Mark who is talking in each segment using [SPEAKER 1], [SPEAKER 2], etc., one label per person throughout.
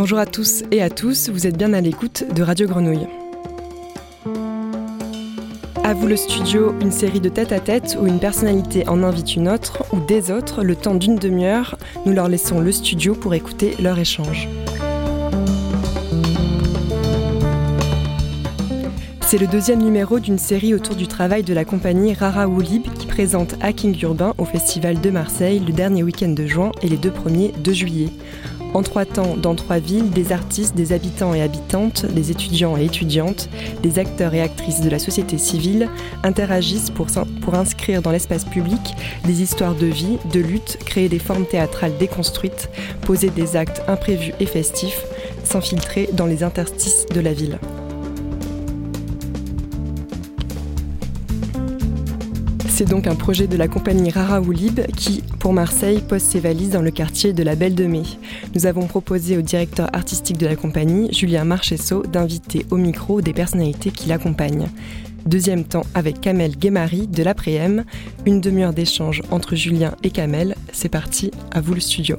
[SPEAKER 1] Bonjour à tous et à tous, vous êtes bien à l'écoute de Radio Grenouille. À vous le studio, une série de tête-à-tête où une personnalité en invite une autre ou des autres, le temps d'une demi-heure, nous leur laissons le studio pour écouter leur échange. C'est le deuxième numéro d'une série autour du travail de la compagnie Rara Woolib qui présente Hacking Urbain au Festival de Marseille le dernier week-end de juin et les deux premiers de juillet. En trois temps, dans trois villes, des artistes, des habitants et habitantes, des étudiants et étudiantes, des acteurs et actrices de la société civile interagissent pour, inscrire dans l'espace public des histoires de vie, de lutte, créer des formes théâtrales déconstruites, poser des actes imprévus et festifs, s'infiltrer dans les interstices de la ville. C'est donc un projet de la compagnie Rara Woolib qui, pour Marseille, pose ses valises dans le quartier de la Belle de Mai. Nous avons proposé au directeur artistique de la compagnie, Julien Marchesso, d'inviter au micro des personnalités qui l'accompagnent. Deuxième temps avec Kamel Guémari de l'après-m. Une demi-heure d'échange entre Julien et Kamel. C'est parti, à vous le studio.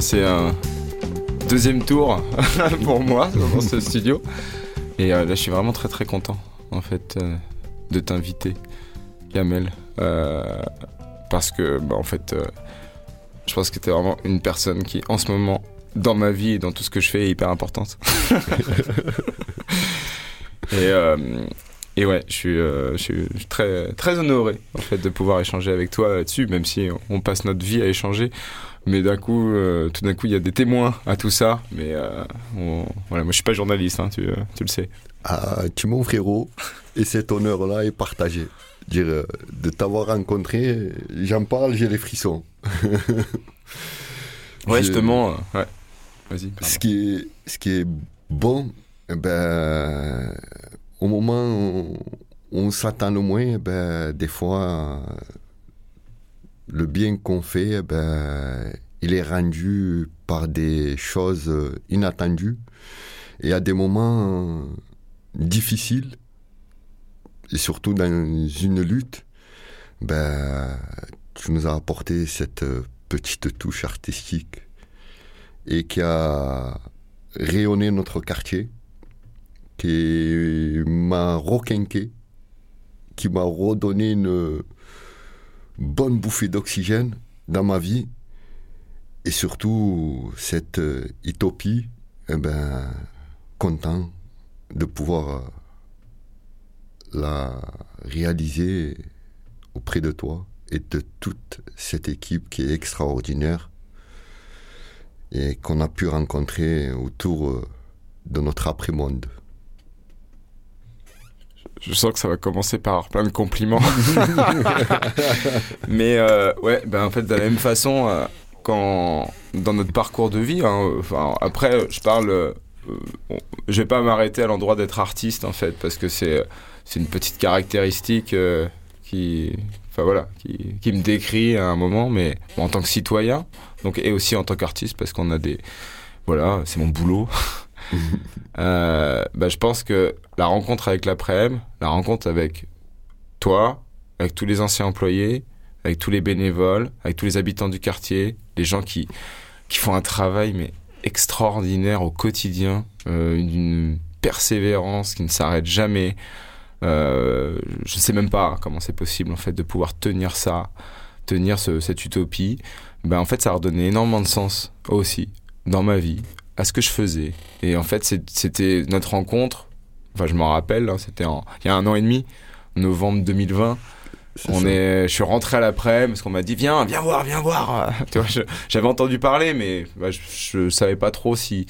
[SPEAKER 2] C'est un deuxième tour pour moi dans ce studio. Et euh, là, je suis vraiment très très content en fait euh, de t'inviter, Kamel, euh, parce que bah, en fait, je pense que tu es vraiment une personne qui, en ce moment, dans ma vie et dans tout ce que je fais, est hyper importante. et, et ouais, je suis, je suis très très honoré en fait de pouvoir échanger avec toi là-dessus, même si on passe notre vie à échanger mais d'un coup, euh, tout d'un coup, il y a des témoins à tout ça. Mais euh, voilà, moi, je suis pas journaliste, hein, tu, euh, tu, le sais.
[SPEAKER 3] Ah, tu mon frérot, et cet honneur-là est partagé. Dire, de t'avoir rencontré, j'en parle, j'ai les frissons.
[SPEAKER 2] ouais, justement, ouais. Vas-y.
[SPEAKER 3] Ce qui est, ce qui est bon, eh ben, au moment où on s'attend le moins, eh ben, des fois le bien qu'on fait, eh ben, il est rendu par des choses inattendues. Et à des moments difficiles, et surtout dans une lutte, ben, tu nous as apporté cette petite touche artistique et qui a rayonné notre quartier, qui m'a requinqué, qui m'a redonné une, bonne bouffée d'oxygène dans ma vie. Et surtout cette euh, utopie, eh ben, content de pouvoir euh, la réaliser auprès de toi et de toute cette équipe qui est extraordinaire et qu'on a pu rencontrer autour euh, de notre après-monde
[SPEAKER 2] je sens que ça va commencer par plein de compliments. Mais euh, ouais, ben en fait, de la même façon, euh, quand dans notre parcours de vie, hein, enfin, après, je parle, euh, je vais pas m'arrêter à l'endroit d'être artiste en fait, parce que c'est une petite caractéristique qui, enfin voilà, qui, qui, me décrit à un moment, mais en tant que citoyen, donc et aussi en tant qu'artiste, parce qu'on a des, voilà, c'est mon boulot. euh, bah, je pense que la rencontre avec l'après-m, la rencontre avec toi, avec tous les anciens employés, avec tous les bénévoles, avec tous les habitants du quartier, les gens qui, qui font un travail mais extraordinaire au quotidien, euh, une persévérance qui ne s'arrête jamais. Euh, je sais même pas comment c'est possible en fait de pouvoir tenir ça, tenir ce, cette utopie. Ben en fait, ça a redonné énormément de sens aussi dans ma vie, à ce que je faisais. Et en fait, c'était notre rencontre. Enfin, je m'en rappelle, hein, c'était il y a un an et demi, novembre 2020. On est, je suis rentré à l'après parce qu'on m'a dit viens, viens voir, viens voir. j'avais entendu parler, mais bah, je, je, savais pas trop si,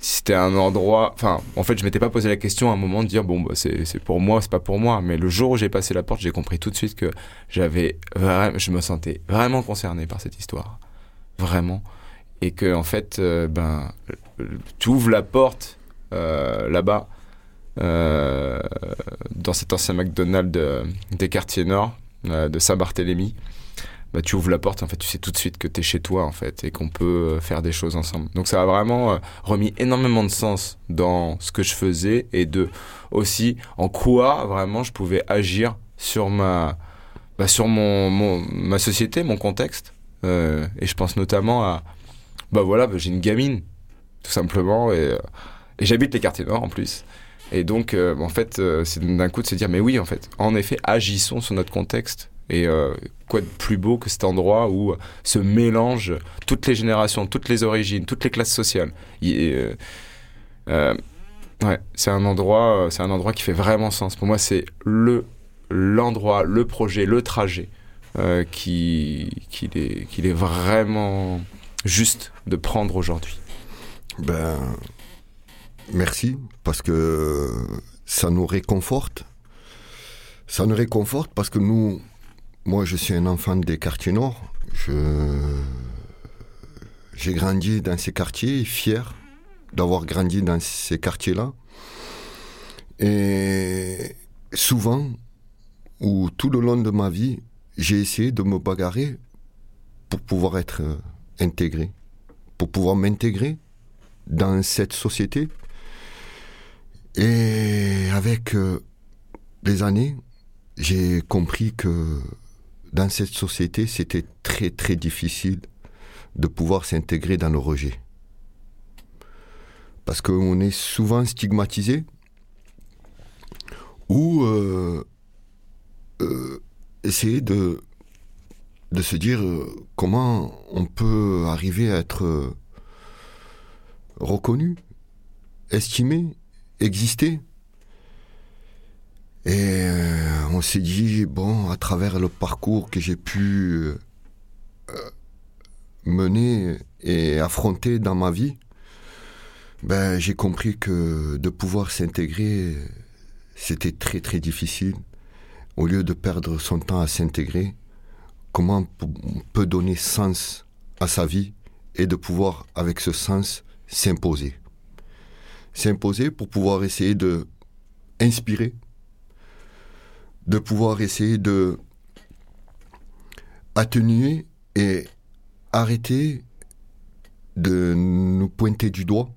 [SPEAKER 2] si c'était un endroit. Enfin, en fait, je m'étais pas posé la question à un moment de dire bon, bah, c'est pour moi, c'est pas pour moi. Mais le jour où j'ai passé la porte, j'ai compris tout de suite que j'avais je me sentais vraiment concerné par cette histoire, vraiment, et que en fait, euh, ben, tu ouvres la porte euh, là-bas dans cet ancien McDonald's des quartiers nord de Saint-Barthélemy bah, tu ouvres la porte, en fait, tu sais tout de suite que tu es chez toi, en fait, et qu'on peut euh, faire des choses ensemble. Donc ça a vraiment euh, remis énormément de sens dans ce que je faisais et de aussi en quoi vraiment je pouvais agir sur ma, bah, sur mon, ma société, mon contexte. Euh, et je pense notamment à, bah voilà, bah, j'ai une gamine, tout simplement, et, et j'habite les quartiers nord en plus. Et donc, en fait, c'est d'un coup de se dire, mais oui, en fait, en effet, agissons sur notre contexte et euh, quoi de plus beau que cet endroit où se mélangent toutes les générations, toutes les origines, toutes les classes sociales. Euh, euh, ouais, c'est un endroit, c'est un endroit qui fait vraiment sens. Pour moi, c'est le l'endroit, le projet, le trajet qui qu'il est qu'il est vraiment juste de prendre aujourd'hui.
[SPEAKER 3] Ben merci parce que ça nous réconforte. Ça nous réconforte parce que nous, moi, je suis un enfant des quartiers nord. j'ai grandi dans ces quartiers, fier d'avoir grandi dans ces quartiers-là. Et souvent, ou tout le long de ma vie, j'ai essayé de me bagarrer pour pouvoir être euh, intégré, pour pouvoir m'intégrer dans cette société. Et avec euh, les années, j'ai compris que dans cette société, c'était très très difficile de pouvoir s'intégrer dans le rejet. Parce qu'on est souvent stigmatisé ou euh, euh, essayer de, de se dire euh, comment on peut arriver à être reconnu, estimé, exister. Et euh, on s'est dit, bon, à travers le parcours que j'ai pu euh, mener et affronter dans ma vie, ben, j'ai compris que de pouvoir s'intégrer, c'était très très difficile. Au lieu de perdre son temps à s'intégrer, comment on peut donner sens à sa vie et de pouvoir, avec ce sens, s'imposer. S'imposer pour pouvoir essayer de inspirer, de pouvoir essayer de atténuer et arrêter de nous pointer du doigt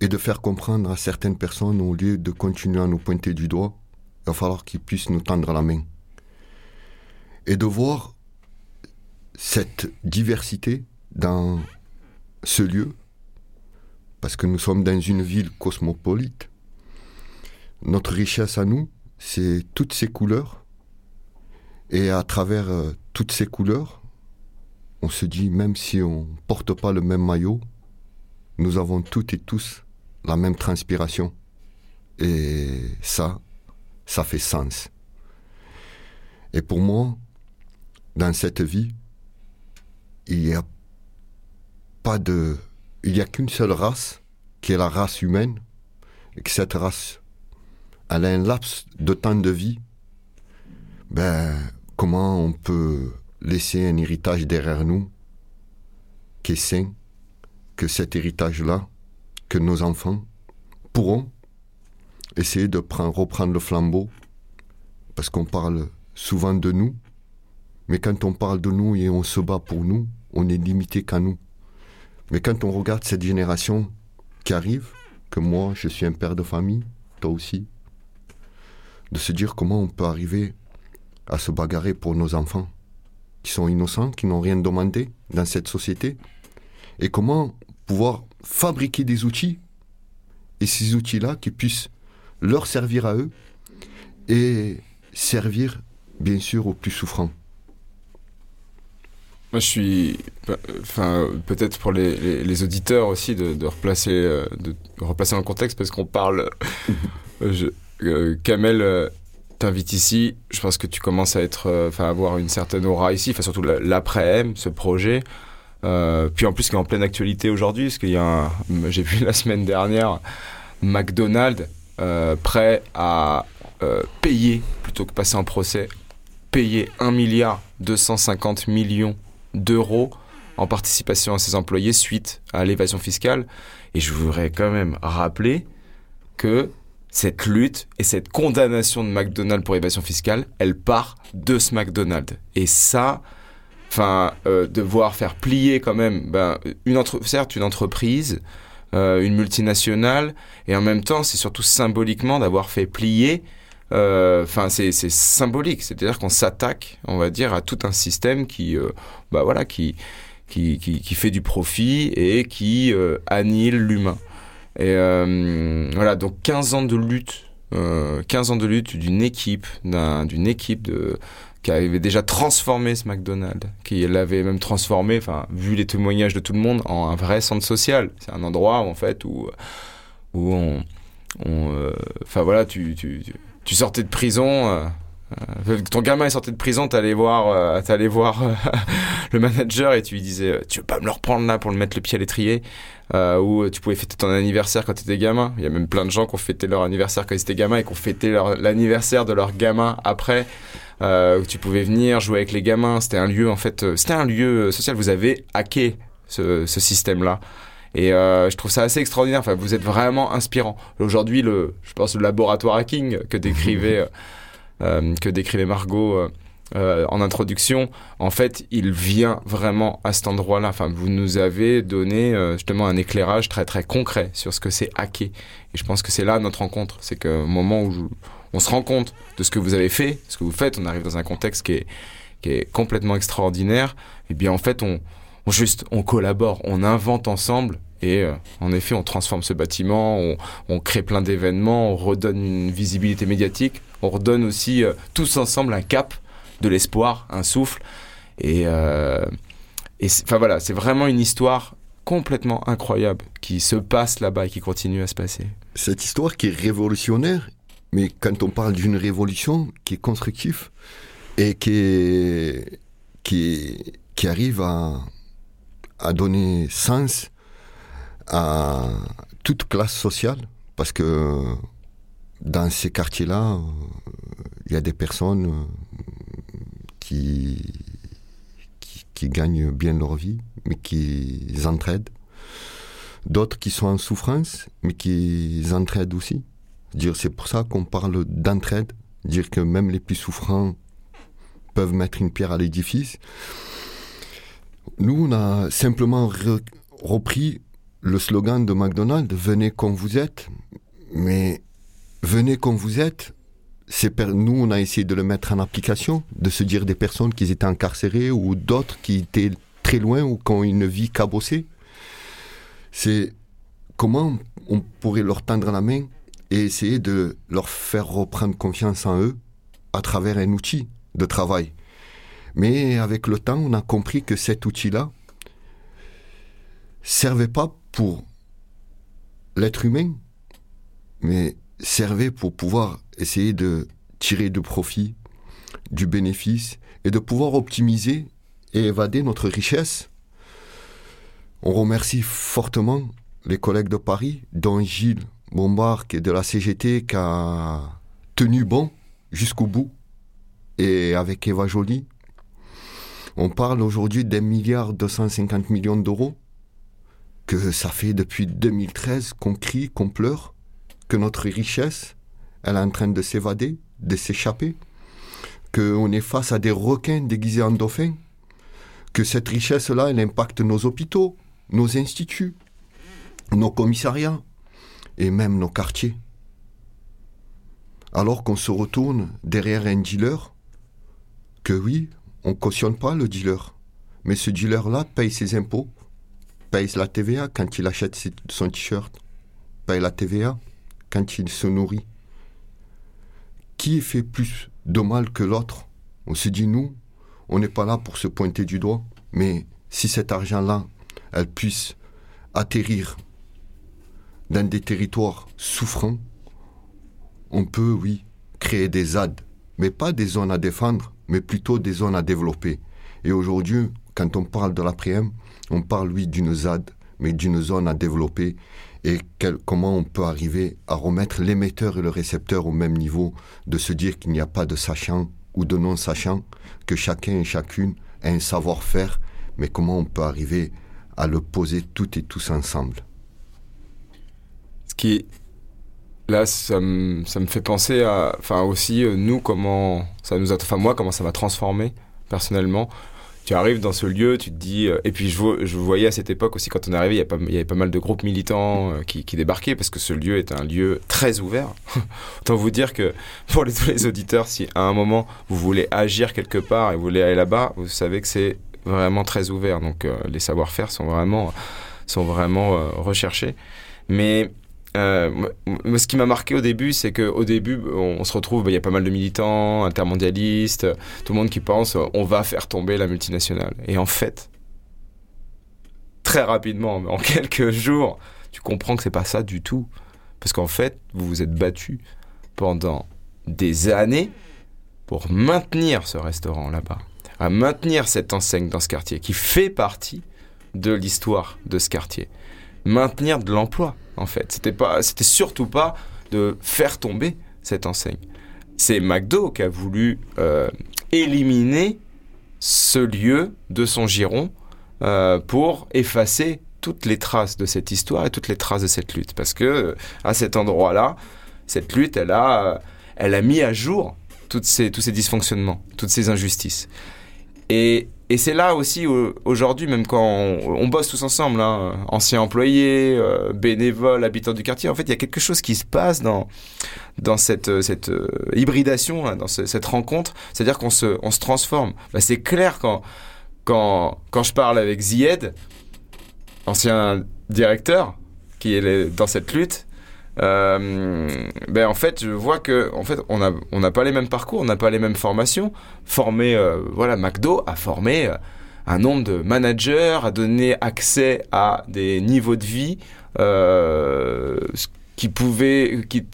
[SPEAKER 3] et de faire comprendre à certaines personnes, au lieu de continuer à nous pointer du doigt, il va falloir qu'ils puissent nous tendre la main. Et de voir cette diversité dans ce lieu, parce que nous sommes dans une ville cosmopolite. Notre richesse à nous, c'est toutes ces couleurs. Et à travers euh, toutes ces couleurs, on se dit, même si on ne porte pas le même maillot, nous avons toutes et tous la même transpiration. Et ça, ça fait sens. Et pour moi, dans cette vie, il n'y a pas de. Il n'y a qu'une seule race, qui est la race humaine, et que cette race à un laps de temps de vie, ben, comment on peut laisser un héritage derrière nous qui est sain, que cet héritage-là, que nos enfants pourront essayer de prendre, reprendre le flambeau, parce qu'on parle souvent de nous, mais quand on parle de nous et on se bat pour nous, on est limité qu'à nous. Mais quand on regarde cette génération qui arrive, que moi je suis un père de famille, toi aussi, de se dire comment on peut arriver à se bagarrer pour nos enfants, qui sont innocents, qui n'ont rien demandé dans cette société, et comment pouvoir fabriquer des outils, et ces outils-là qui puissent leur servir à eux, et servir bien sûr aux plus souffrants.
[SPEAKER 2] Moi, je suis, enfin, peut-être pour les, auditeurs aussi de, replacer, euh, de replacer le contexte parce qu'on parle. je, euh, Kamel euh, t'invite ici. Je pense que tu commences à être, euh, enfin, avoir une certaine aura ici, enfin, surtout l'après-M, ce projet. puis en plus, qui est en pleine actualité aujourd'hui, parce qu'il y a j'ai vu la semaine dernière, McDonald's prêt à payer, plutôt que passer en procès, payer 1 milliard 250 millions d'euros en participation à ses employés suite à l'évasion fiscale. Et je voudrais quand même rappeler que cette lutte et cette condamnation de McDonald's pour évasion fiscale, elle part de ce McDonald's. Et ça, enfin, euh, devoir faire plier quand même, ben, une certes une entreprise, euh, une multinationale, et en même temps, c'est surtout symboliquement d'avoir fait plier. Euh, Enfin, c'est symbolique, c'est-à-dire qu'on s'attaque, on va dire, à tout un système qui, euh, bah voilà, qui qui, qui, fait du profit et qui euh, annihile l'humain. Et voilà, donc 15 ans de lutte, euh, 15 ans de lutte d'une équipe, d'un- d'une équipe de, qui avait déjà transformé ce McDonald's, qui l'avait même transformé, enfin, vu les témoignages de tout le monde, en un vrai centre social. C'est un endroit en fait où, où on, enfin voilà, tu, tu, tu sortais de prison. euh, euh, ton gamin est sorti de prison, t'allais voir, euh, t'allais voir euh, le manager et tu lui disais, euh, tu veux pas me le reprendre là pour le mettre le pied à l'étrier Ou tu pouvais fêter ton anniversaire quand t'étais gamin. Il y a même plein de gens qui ont fêté leur anniversaire quand ils étaient gamins et qui ont fêté l'anniversaire de leur gamin après. Où tu pouvais venir jouer avec les gamins. C'était un lieu en fait, c'était un lieu social. Vous avez hacké ce, ce système-là. Et euh, je trouve ça assez extraordinaire. Enfin, vous êtes vraiment inspirant. Aujourd'hui, le, je pense, le laboratoire hacking que décrivait, euh, euh, que décrivait Margot euh, en introduction, en fait, il vient vraiment à cet endroit-là. Enfin, vous nous avez donné justement un éclairage très très concret sur ce que c'est hacker. Et je pense que c'est là notre rencontre. C'est qu'au moment où je- on se rend compte de ce que vous avez fait, ce que vous faites, on arrive dans un contexte qui est, qui est complètement extraordinaire. Et bien, en fait, on, on juste, on collabore, on invente ensemble. Et euh, en effet, on transforme ce bâtiment, on, crée plein d'événements, on redonne une visibilité médiatique, on redonne aussi euh, tous ensemble un cap, de l'espoir, un souffle. Et, euh, enfin voilà, c'est vraiment une histoire complètement incroyable qui se passe là-bas et qui continue à se passer.
[SPEAKER 3] Cette histoire qui est révolutionnaire, mais quand on parle d'une révolution qui est constructive et qui, qui, qui arrive à, à donner sens à toute classe sociale, parce que dans ces quartiers-là, il y a des personnes euh, qui, qui, qui gagnent bien leur vie, mais qui entraident. D'autres qui sont en souffrance, mais qui entraident aussi. C'est pour ça qu'on parle d'entraide, dire que même les plus souffrants peuvent mettre une pierre à l'édifice. Nous, on a simplement re- repris le slogan de McDonald's, venez comme vous êtes, mais venez comme vous êtes, nous, on a essayé de le mettre en application, de se dire des personnes qui étaient incarcérées ou d'autres qui étaient très loin ou qui ont une vie cabossée. C'est comment on pourrait leur tendre la main et essayer de leur faire reprendre confiance en eux à travers un outil de travail. Mais avec le temps, on a compris que cet outil-là servait pas pour l'être humain, mais servait pour pouvoir essayer de tirer du profit, du bénéfice et de pouvoir optimiser et évader notre richesse. On remercie fortement les collègues de Paris, dont Gilles Bombard, qui est de la CGT, qui a tenu bon jusqu'au bout, et avec Eva Joly. On parle aujourd'hui d'un milliard 250 millions d'euros, que ça fait depuis 2013 qu'on crie, qu'on pleure, que notre richesse, elle est en train de s'évader, de s'échapper, qu'on est face à des requins déguisés en dauphins, que cette richesse-là, elle impacte nos hôpitaux, nos instituts, nos commissariats et même nos quartiers. Alors qu'on se retourne derrière un dealer, que oui, on cautionne pas le dealer, mais ce dealer-là paye ses impôts, paye la TVA quand il achète son t-shirt, paye la TVA quand il se nourrit. Qui fait plus de mal que l'autre? On se dit, nous, on n'est pas là pour se pointer du doigt, mais si cet argent-là, elle puisse atterrir dans des territoires souffrants, on peut, oui, créer des ZAD, mais pas des zones à défendre, mais plutôt des zones à développer. Et aujourd'hui, quand on parle de l'après-m, on parle, oui, d'une ZAD, mais d'une zone à développer et comment on peut arriver à remettre l'émetteur et le récepteur au même niveau, de se dire qu'il n'y a pas de sachant ou de non-sachant, que chacun et chacune a un savoir-faire, mais comment on peut arriver à le poser toutes et tous ensemble.
[SPEAKER 2] Ce qui là, ça me, ça me fait penser à, enfin aussi euh, nous comment ça nous a, enfin moi comment ça m'a transformé personnellement. Tu arrives dans ce lieu, tu te dis, euh, et puis je, je voyais à cette époque aussi quand on est arrivé, il y, y avait pas mal de groupes militants euh, qui, qui débarquaient parce que ce lieu est un lieu très ouvert. Autant vous dire que pour les, tous les auditeurs, si à un moment vous voulez agir quelque part et vous voulez aller là-bas, vous savez que c'est vraiment très ouvert. Donc euh, les savoir-faire sont vraiment, sont vraiment euh, recherchés. Mais euh, ce qui m'a marqué au début, c'est qu'au début, on, se retrouve, bah, il y a pas mal de militants, intermondialistes, tout le monde qui pense, on va faire tomber la multinationale. Et en fait, très rapidement, en quelques jours, tu comprends que c'est pas ça du tout. Parce qu'en fait, vous vous êtes battu pendant des années pour maintenir ce restaurant là-bas, à maintenir cette enseigne dans ce quartier qui fait partie de l'histoire de ce quartier. Maintenir de l'emploi, en fait. C'était pas, c'était surtout pas de faire tomber cette enseigne. C'est McDo qui a voulu euh, éliminer ce lieu de son giron euh, pour effacer toutes les traces de cette histoire et toutes les traces de cette lutte. Parce que à cet endroit-là, cette lutte, elle a, elle a mis à jour toutes ces, tous ces dysfonctionnements, toutes ces injustices. Et, et c'est là aussi, au- aujourd'hui, même quand on, bosse tous ensemble, hein, anciens employés, euh, bénévoles, habitants du quartier, en fait, il y a quelque chose qui se passe dans, dans cette, euh, cette euh, hybridation, dans ce- cette rencontre. C'est-à-dire qu'on se, on se transforme. Bah, c'est clair quand, quand, quand je parle avec Zied, ancien directeur, qui est dans cette lutte, euh, ben en fait, je vois que en fait, on n'a on n'a pas les mêmes parcours, on n'a pas les mêmes formations. Formé, euh, voilà, McDo a formé euh, un nombre de managers, a donné accès à des niveaux de vie qui pouvaient, qui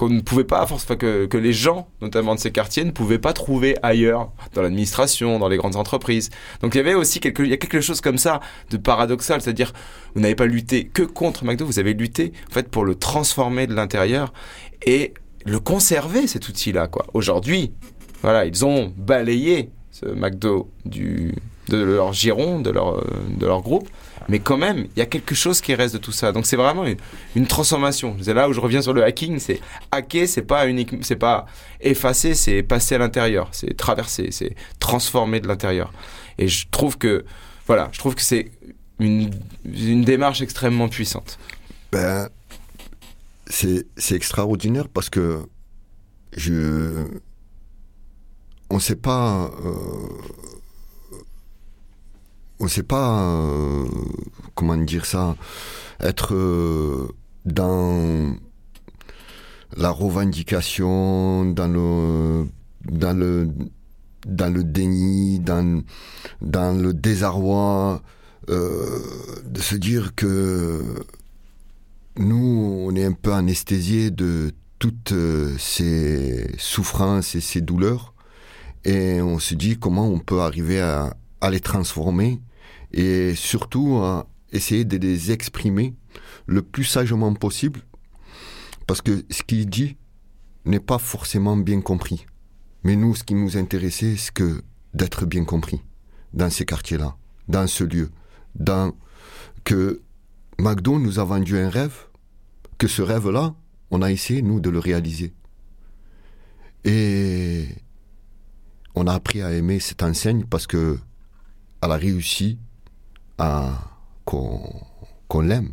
[SPEAKER 2] qu'on ne pouvait pas, force, que, les gens, notamment de ces quartiers, ne pouvaient pas trouver ailleurs, dans l'administration, dans les grandes entreprises. Donc il y avait aussi quelque, il y a quelque chose comme ça de paradoxal, c'est-à-dire vous n'avez pas lutté que contre McDo, vous avez lutté en fait pour le transformer de l'intérieur et le conserver cet outil-là. Aujourd'hui, voilà, ils ont balayé ce McDo du, de leur giron, de leur, euh, de leur groupe, mais quand même, il y a quelque chose qui reste de tout ça. Donc c'est vraiment une, une transformation. C'est là où je reviens sur le hacking, c'est hacker, c'est pas unique, c'est pas effacer, c'est passer à l'intérieur, c'est traverser, c'est transformer de l'intérieur. Et je trouve que, voilà, je trouve que c'est une, une démarche extrêmement puissante.
[SPEAKER 3] Ben, c'est extraordinaire parce que je. On ne sait pas. euh, on ne sait pas. euh, comment dire ça Être euh, dans la revendication, dans le. Déni, dans, le désarroi, euh, de se dire que nous, on est un peu anesthésiés de toutes ces souffrances et ces douleurs. Et on se dit comment on peut arriver à les transformer et surtout à essayer de les exprimer le plus sagement possible. Parce que ce qu'il dit n'est pas forcément bien compris. Mais nous, ce qui nous intéressait, c'est que d'être bien compris dans ces quartiers-là, dans ce lieu, dans que McDo nous a vendu un rêve, que ce rêve-là, on a essayé, nous, de le réaliser. Et on a appris à aimer cette enseigne parce que elle a réussi qu'on l'aime.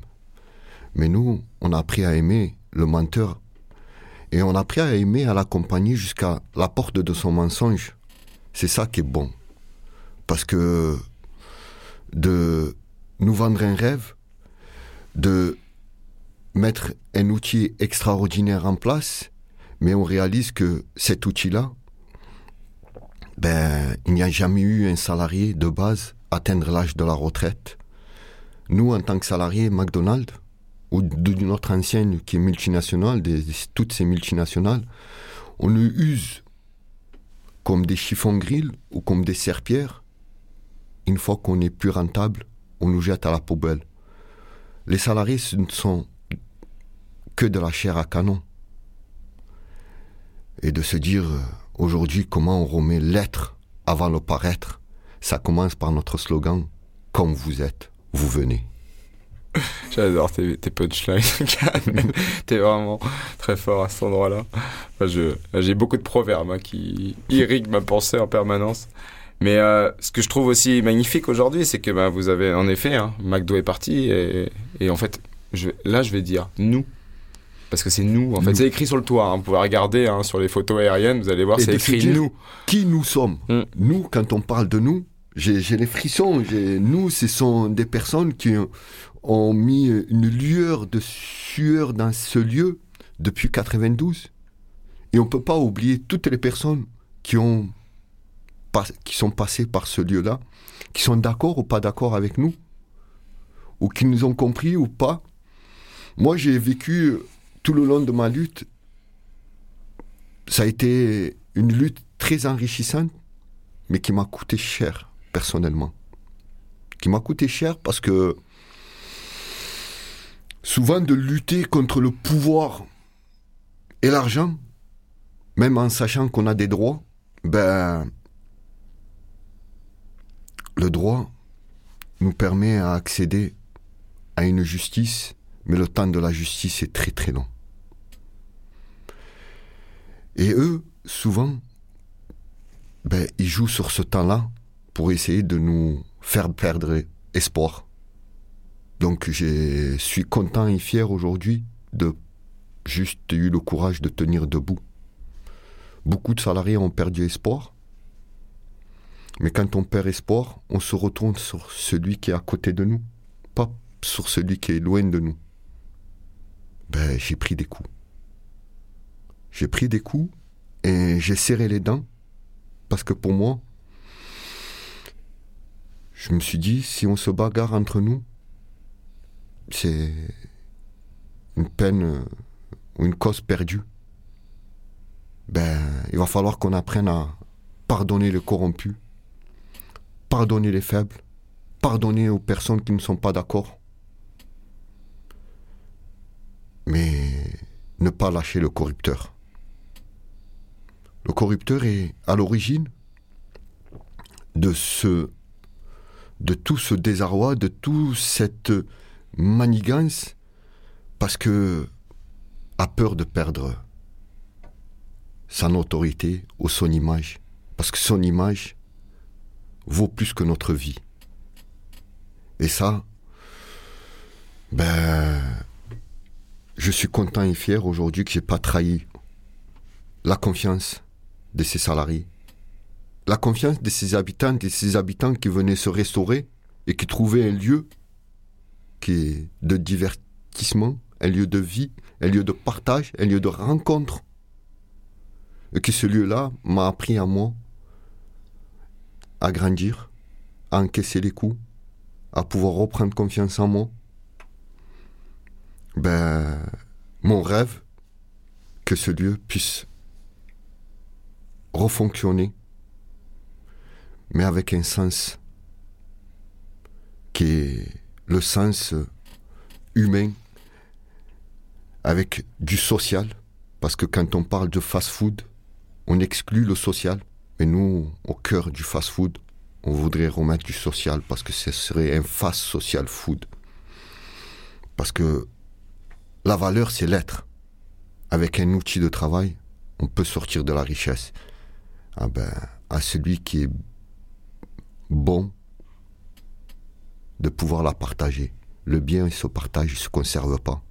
[SPEAKER 3] Mais nous, on a appris à aimer le menteur. Et on a appris à aimer, à l'accompagner jusqu'à la porte de son mensonge. C'est ça qui est bon. Parce que de nous vendre un rêve, de mettre un outil extraordinaire en place, mais on réalise que cet outil-là, ben, il n'y a jamais eu un salarié de base atteindre l'âge de la retraite. Nous, en tant que salariés McDonald's, ou d'une autre ancienne qui est multinationale, toutes ces multinationales, on nous use comme des chiffons grilles ou comme des serpillères. Une fois qu'on est plus rentable, on nous jette à la poubelle. Les salariés, ce ne sont que de la chair à canon. Et de se dire euh, aujourd'hui comment on remet l'être avant le paraître, ça commence par notre slogan Comme vous êtes, vous venez.
[SPEAKER 2] J'adore tes, tes punchlines. T'es vraiment très fort à cet endroit-là. J'ai beaucoup de proverbes hein, qui irriguent ma pensée en permanence. Mais euh, ce que je trouve aussi magnifique aujourd'hui, c'est que bah, vous avez en effet, hein, McDo est parti et, en fait, là je vais dire nous. Parce que c'est nous, en fait. C'est écrit sur le toit. Hein. Vous pouvez regarder hein, sur les photos aériennes, vous allez voir, c'est écrit nous.
[SPEAKER 3] Qui nous sommes mm. Nous, quand on parle de nous, j'ai les frissons. Nous, ce sont des personnes qui ont mis une lueur de sueur dans ce lieu depuis 92. Et on ne peut pas oublier toutes les personnes qui, ont, qui sont passées par ce lieu-là, qui sont d'accord ou pas d'accord avec nous, ou qui nous ont compris ou pas. Moi, j'ai vécu tout le long de ma lutte, ça a été une lutte très enrichissante, mais qui m'a coûté cher personnellement. Qui m'a coûté cher parce que souvent de lutter contre le pouvoir et l'argent, même en sachant qu'on a des droits, ben, le droit nous permet à accéder à une justice, mais le temps de la justice est très très long. Et eux, souvent, ben, ils jouent sur ce temps-là pour essayer de nous faire perdre espoir. Donc je suis content et fier aujourd'hui de juste eu le courage de tenir debout. Beaucoup de salariés ont perdu espoir. Mais quand on perd espoir, on se retourne sur celui qui est à côté de nous, pas sur celui qui est loin de nous. Ben, j'ai pris des coups. J'ai pris des coups et j'ai serré les dents parce que pour moi, je me suis dit, si on se bagarre entre nous, c'est une peine euh, ou une cause perdue. Ben, il va falloir qu'on apprenne à pardonner les corrompus, pardonner les faibles, pardonner aux personnes qui ne sont pas d'accord. Mais ne pas lâcher le corrupteur. Le corrupteur est à l'origine de ce de tout ce désarroi, de toute cette manigance, parce que a peur de perdre son autorité ou son image, parce que son image vaut plus que notre vie. Et ça, ben, je suis content et fier aujourd'hui que j'ai pas trahi la confiance de ses salariés, la confiance de ses habitants, de ses habitants qui venaient se restaurer et qui trouvaient un lieu qui est de divertissement, un lieu de vie, un lieu de partage, un lieu de rencontre. Et que ce lieu-là m'a appris à moi à grandir, à encaisser les coups, à pouvoir reprendre confiance en moi. Ben, mon rêve, que ce lieu puisse refonctionner mais avec un sens qui est le sens humain, avec du social, parce que quand on parle de fast-food, on exclut le social, et nous, au cœur du fast-food, on voudrait remettre du social, parce que ce serait un fast social food. Parce que la valeur, c'est l'être. Avec un outil de travail, on peut sortir de la richesse. Ah ben, à celui qui est bon de pouvoir la partager. Le bien, il se partage, il ne se conserve pas.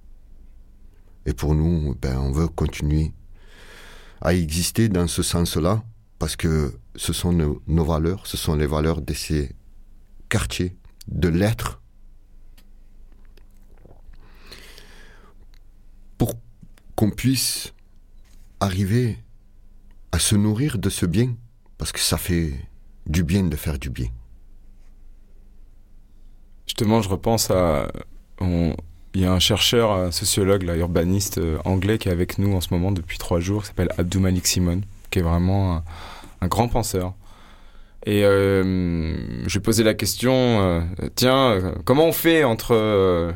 [SPEAKER 3] Et pour nous, ben, on veut continuer à exister dans ce sens-là, parce que ce sont nos, nos, valeurs, ce sont les valeurs de ces quartiers, de l'être. Pour qu'on puisse arriver à se nourrir de ce bien, parce que ça fait du bien de faire du bien.
[SPEAKER 2] Justement, je repense à... Il y a un chercheur, un sociologue, là, urbaniste euh, anglais qui est avec nous en ce moment depuis trois jours, qui s'appelle Abdou Malik Simon, qui est vraiment un, grand penseur. Et euh, je lui posé la question, euh, tiens, comment on fait entre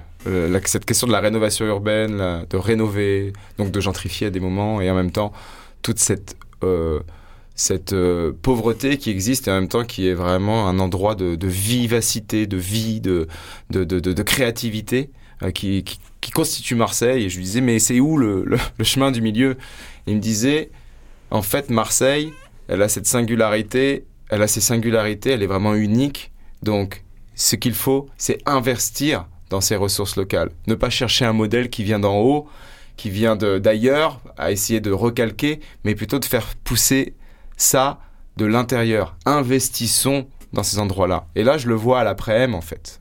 [SPEAKER 2] cette question de la rénovation urbaine, de rénover, donc de gentrifier à des moments, et en même temps toute cette cette euh, pauvreté qui existe et en même temps qui est vraiment un endroit de, vivacité, de vie, de, de, créativité. qui, qui, constitue Marseille. Et je lui disais, mais c'est où le, le, chemin du milieu? Il me disait, en fait, Marseille, elle a cette singularité, elle a ses singularités, elle est vraiment unique. Donc, ce qu'il faut, c'est investir dans ses ressources locales. Ne pas chercher un modèle qui vient d'en haut, qui vient d'ailleurs, à essayer de recalquer, mais plutôt de faire pousser ça de l'intérieur. Investissons dans ces endroits-là. Et là, je le vois à l'après-m, en fait,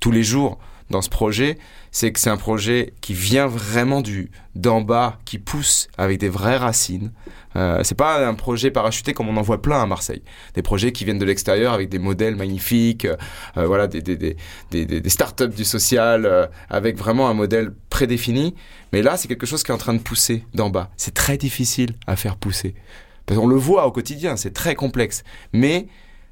[SPEAKER 2] tous les jours dans ce projet, c'est que c'est un projet qui vient vraiment du d'en bas, qui pousse avec des vraies racines. Euh, c'est pas un projet parachuté comme on en voit plein à Marseille. Des projets qui viennent de l'extérieur avec des modèles magnifiques, euh, voilà, des, des, des, des, des startups du social, euh, avec vraiment un modèle prédéfini. Mais là, c'est quelque chose qui est en train de pousser d'en bas. C'est très difficile à faire pousser. Parce qu'on le voit au quotidien, c'est très complexe. Mais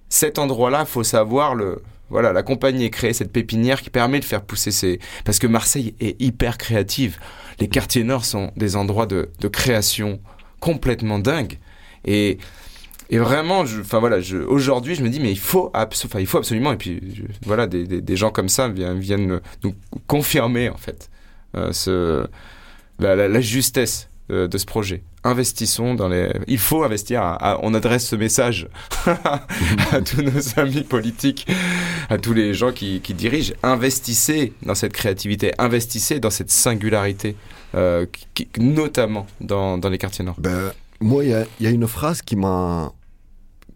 [SPEAKER 2] cet endroit-là, faut savoir le, voilà, la compagnie est créée, cette pépinière qui permet de faire pousser ces... Parce que Marseille est hyper créative. Les quartiers nord sont des endroits de, de création complètement dingues. Et, et vraiment, enfin voilà, aujourd'hui, je me dis, mais il faut, il faut absolument, et puis voilà, des, des, gens comme ça viennent, viennent nous confirmer, en fait, euh, ce, la, justesse euh, de ce projet investissons dans les. Il faut investir. on adresse ce message à tous nos amis politiques, à tous les gens qui, dirigent. Investissez dans cette créativité, investissez dans cette singularité, euh, notamment dans, les quartiers nord.
[SPEAKER 3] Ben, moi, il y, a, une phrase qui m'a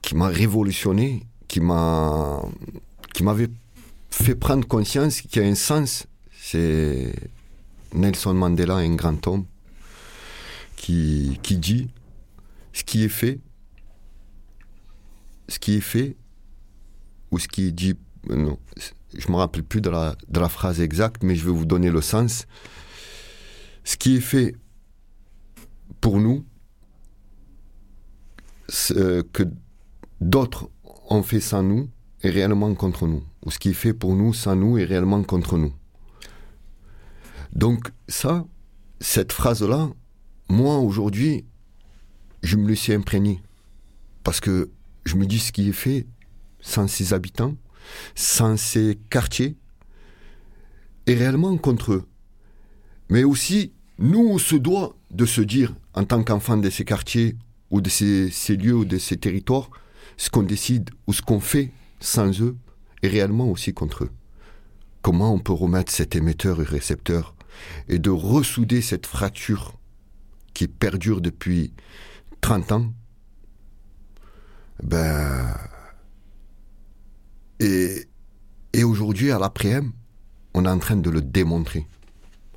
[SPEAKER 3] qui m'a révolutionné, qui m'a qui m'avait fait prendre conscience qu'il y a un sens. C'est Nelson Mandela, un grand homme qui, qui dit ce qui est fait, ce qui est fait, ou ce qui est dit, non, je me rappelle plus de la, de la phrase exacte, mais je vais vous donner le sens. Ce qui est fait pour nous, euh, que d'autres ont fait sans nous, est réellement contre nous. Ou ce qui est fait pour nous sans nous est réellement contre nous. Donc ça, cette phrase-là, moi, aujourd'hui, je me laisse imprégner. Parce que je me dis ce qui est fait sans ses habitants, sans ses quartiers, est réellement contre eux. Mais aussi, nous, on se doit de se dire, en tant qu'enfant de ces quartiers, ou de ces, ces lieux, ou de ces territoires, ce qu'on décide ou ce qu'on fait sans eux est réellement aussi contre eux. Comment on peut remettre cet émetteur et récepteur et de ressouder cette fracture qui perdure depuis 30 ans, ben, et, aujourd'hui, à l'après-m, on est en train de le démontrer.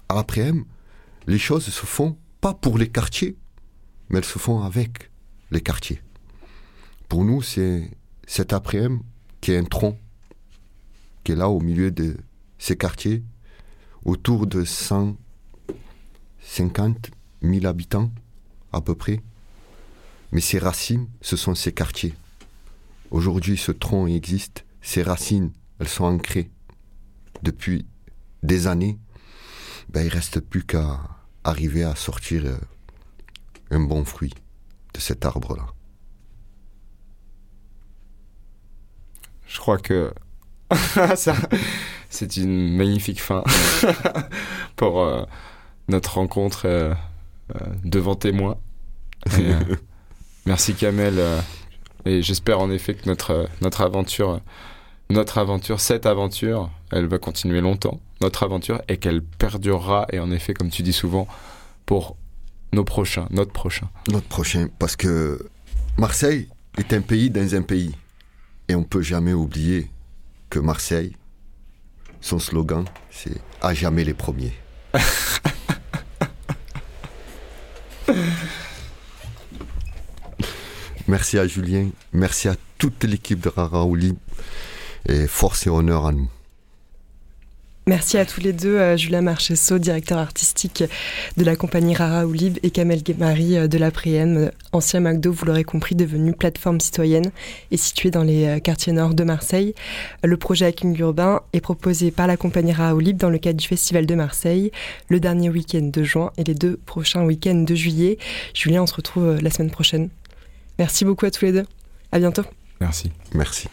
[SPEAKER 3] À l'après-m, les choses se font pas pour les quartiers, mais elles se font avec les quartiers. Pour nous, c'est cet après-m qui est un tronc, qui est là au milieu de ces quartiers, autour de 150 1000 habitants à peu près. Mais ses racines, ce sont ses quartiers. Aujourd'hui, ce tronc existe. Ses racines, elles sont ancrées depuis des années. Ben, il reste plus qu'à arriver à sortir euh, un bon fruit de cet arbre-là.
[SPEAKER 2] Je crois que c'est une magnifique fin pour euh, notre rencontre. Euh, devant témoin. Euh, merci Kamel. Euh, et j'espère en effet que notre, notre aventure, notre aventure, cette aventure, elle va continuer longtemps. Notre aventure et qu'elle perdurera. Et en effet, comme tu dis souvent, pour nos prochains, notre prochain.
[SPEAKER 3] Notre prochain, parce que Marseille est un pays dans un pays. Et on peut jamais oublier que Marseille, son slogan, c'est à jamais les premiers. Merci à Julien, merci à toute l'équipe de Raraouli et force et honneur à nous.
[SPEAKER 1] Merci à tous les deux, euh, Julien Marchesso, directeur artistique de la compagnie Rara Oulib, et Kamel Guémari euh, de la euh, ancien McDo, vous l'aurez compris, devenu plateforme citoyenne et situé dans les quartiers nord de Marseille. Le projet Hacking Urbain est proposé par la compagnie Rara Oulib dans le cadre du Festival de Marseille, le dernier week-end de juin et les deux prochains week-ends de juillet. Julien, on se retrouve la semaine prochaine. Merci beaucoup à tous les deux. À bientôt.
[SPEAKER 2] Merci.
[SPEAKER 3] Merci.